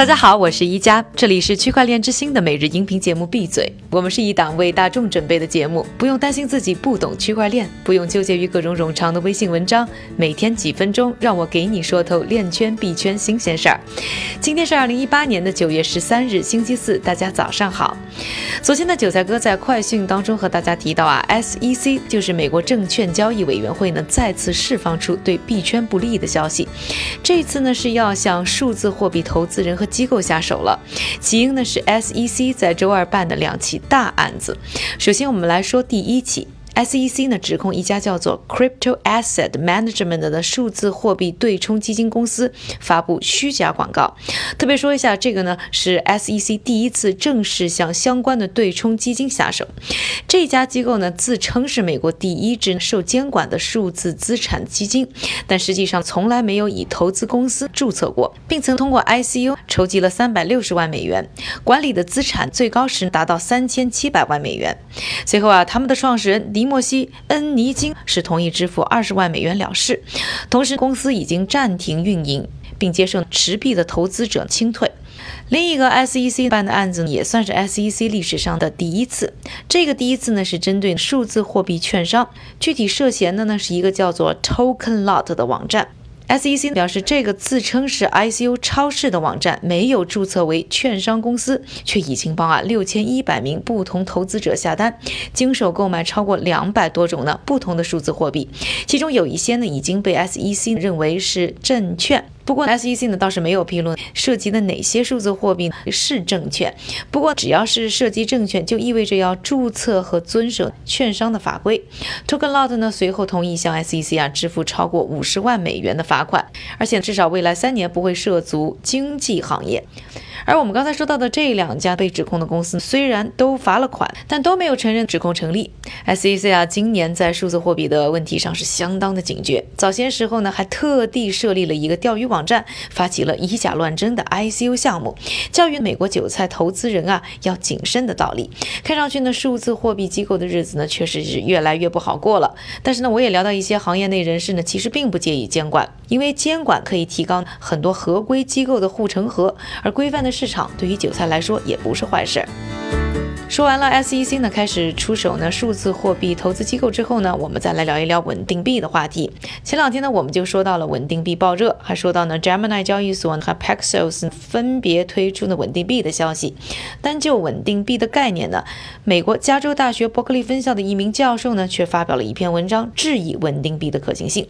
大家好，我是一加，这里是区块链之星的每日音频节目。闭嘴，我们是一档为大众准备的节目，不用担心自己不懂区块链，不用纠结于各种冗长的微信文章，每天几分钟，让我给你说透链圈币圈新鲜事儿。今天是二零一八年的九月十三日，星期四，大家早上好。昨天的韭菜哥在快讯当中和大家提到啊，SEC 就是美国证券交易委员会呢，再次释放出对币圈不利的消息，这次呢是要向数字货币投资人和机构下手了，起因呢是 SEC 在周二办的两起大案子。首先，我们来说第一起。SEC 呢指控一家叫做 Crypto Asset Management 的数字货币对冲基金公司发布虚假广告。特别说一下，这个呢是 SEC 第一次正式向相关的对冲基金下手。这家机构呢自称是美国第一支受监管的数字资产基金，但实际上从来没有以投资公司注册过，并曾通过 ICO 筹集了三百六十万美元，管理的资产最高时达到三千七百万美元。随后啊，他们的创始人迪。莫西·恩尼金是同意支付二十万美元了事，同时公司已经暂停运营，并接受持币的投资者清退。另一个 SEC 办的案子也算是 SEC 历史上的第一次，这个第一次呢是针对数字货币券商，具体涉嫌的呢是一个叫做 Token Lot 的网站。SEC 表示，这个自称是 ICU 超市的网站没有注册为券商公司，却已经帮啊六千一百名不同投资者下单，经手购买超过两百多种呢不同的数字货币，其中有一些呢已经被 SEC 认为是证券。不过，SEC 呢倒是没有披露涉及的哪些数字货币是证券。不过，只要是涉及证券，就意味着要注册和遵守券商的法规。Tokenlot 呢随后同意向 SEC 啊支付超过五十万美元的罚款，而且至少未来三年不会涉足经济行业。而我们刚才说到的这两家被指控的公司，虽然都罚了款，但都没有承认指控成立。SEC 啊，今年在数字货币的问题上是相当的警觉。早些时候呢，还特地设立了一个钓鱼网网站，发起了以假乱真的 ICO 项目，教育美国韭菜投资人啊要谨慎的道理。看上去呢，数字货币机构的日子呢，确实是越来越不好过了。但是呢，我也聊到一些行业内人士呢，其实并不介意监管，因为监管可以提高很多合规机构的护城河，而规范的。市场对于韭菜来说也不是坏事儿。说完了 SEC 呢，开始出手呢数字货币投资机构之后呢，我们再来聊一聊稳定币的话题。前两天呢，我们就说到了稳定币爆热，还说到呢 Gemini 交易所和 Paxos 分别推出的稳定币的消息。单就稳定币的概念呢，美国加州大学伯克利分校的一名教授呢，却发表了一篇文章，质疑稳定币的可行性。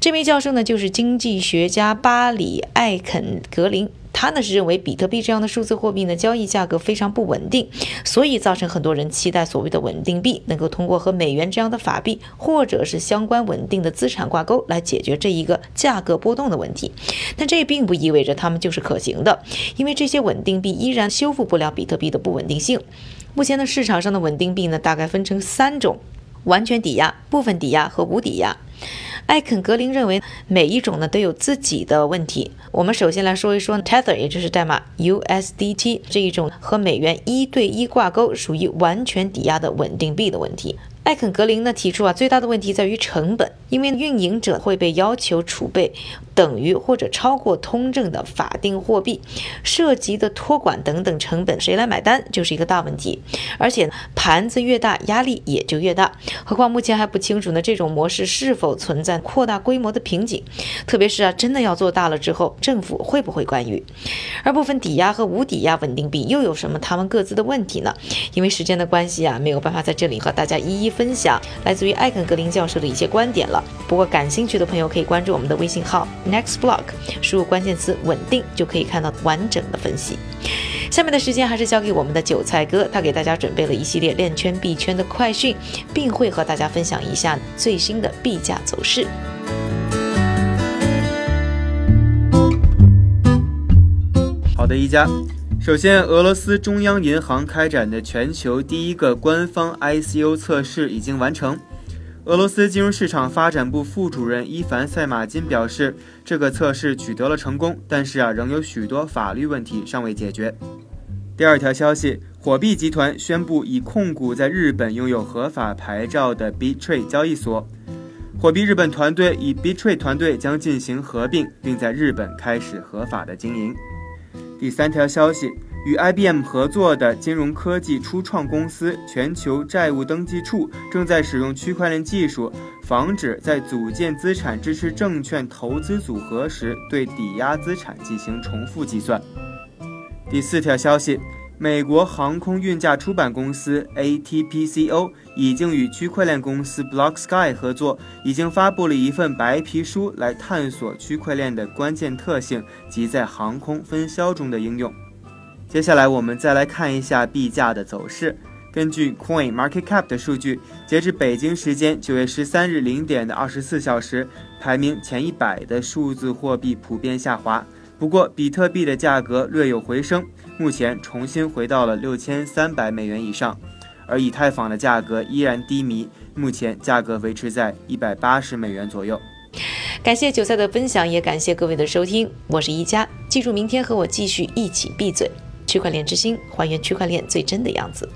这名教授呢，就是经济学家巴里艾肯格林。他呢是认为比特币这样的数字货币呢交易价格非常不稳定，所以造成很多人期待所谓的稳定币能够通过和美元这样的法币或者是相关稳定的资产挂钩来解决这一个价格波动的问题。但这并不意味着他们就是可行的，因为这些稳定币依然修复不了比特币的不稳定性。目前的市场上的稳定币呢大概分成三种：完全抵押、部分抵押和无抵押。艾肯格林认为，每一种呢都有自己的问题。我们首先来说一说 Tether，也就是代码 USDT 这一种和美元一对一挂钩、属于完全抵押的稳定币的问题。艾肯格林呢提出啊，最大的问题在于成本，因为运营者会被要求储备等于或者超过通证的法定货币，涉及的托管等等成本，谁来买单就是一个大问题。而且盘子越大，压力也就越大。何况目前还不清楚呢，这种模式是否存在扩大规模的瓶颈，特别是啊，真的要做大了之后，政府会不会干预？而部分抵押和无抵押稳定币又有什么他们各自的问题呢？因为时间的关系啊，没有办法在这里和大家一一。分享来自于艾肯格林教授的一些观点了。不过感兴趣的朋友可以关注我们的微信号 Next Block，输入关键词“稳定”就可以看到完整的分析。下面的时间还是交给我们的韭菜哥，他给大家准备了一系列链圈币圈的快讯，并会和大家分享一下最新的币价走势。好的，一家。首先，俄罗斯中央银行开展的全球第一个官方 ICO 测试已经完成。俄罗斯金融市场发展部副主任伊凡塞马金表示，这个测试取得了成功，但是啊，仍有许多法律问题尚未解决。第二条消息，火币集团宣布已控股在日本拥有合法牌照的 Bitrade 交易所，火币日本团队与 Bitrade 团队将进行合并，并在日本开始合法的经营。第三条消息，与 IBM 合作的金融科技初创公司全球债务登记处正在使用区块链技术，防止在组建资产支持证券投资组合时对抵押资产进行重复计算。第四条消息。美国航空运价出版公司 ATPCO 已经与区块链公司 BlockSky 合作，已经发布了一份白皮书来探索区块链的关键特性及在航空分销中的应用。接下来，我们再来看一下币价的走势。根据 Coin Market Cap 的数据，截至北京时间九月十三日零点的二十四小时，排名前一百的数字货币普遍下滑。不过，比特币的价格略有回升，目前重新回到了六千三百美元以上，而以太坊的价格依然低迷，目前价格维持在一百八十美元左右。感谢韭菜的分享，也感谢各位的收听，我是一加，记住明天和我继续一起闭嘴，区块链之心，还原区块链最真的样子。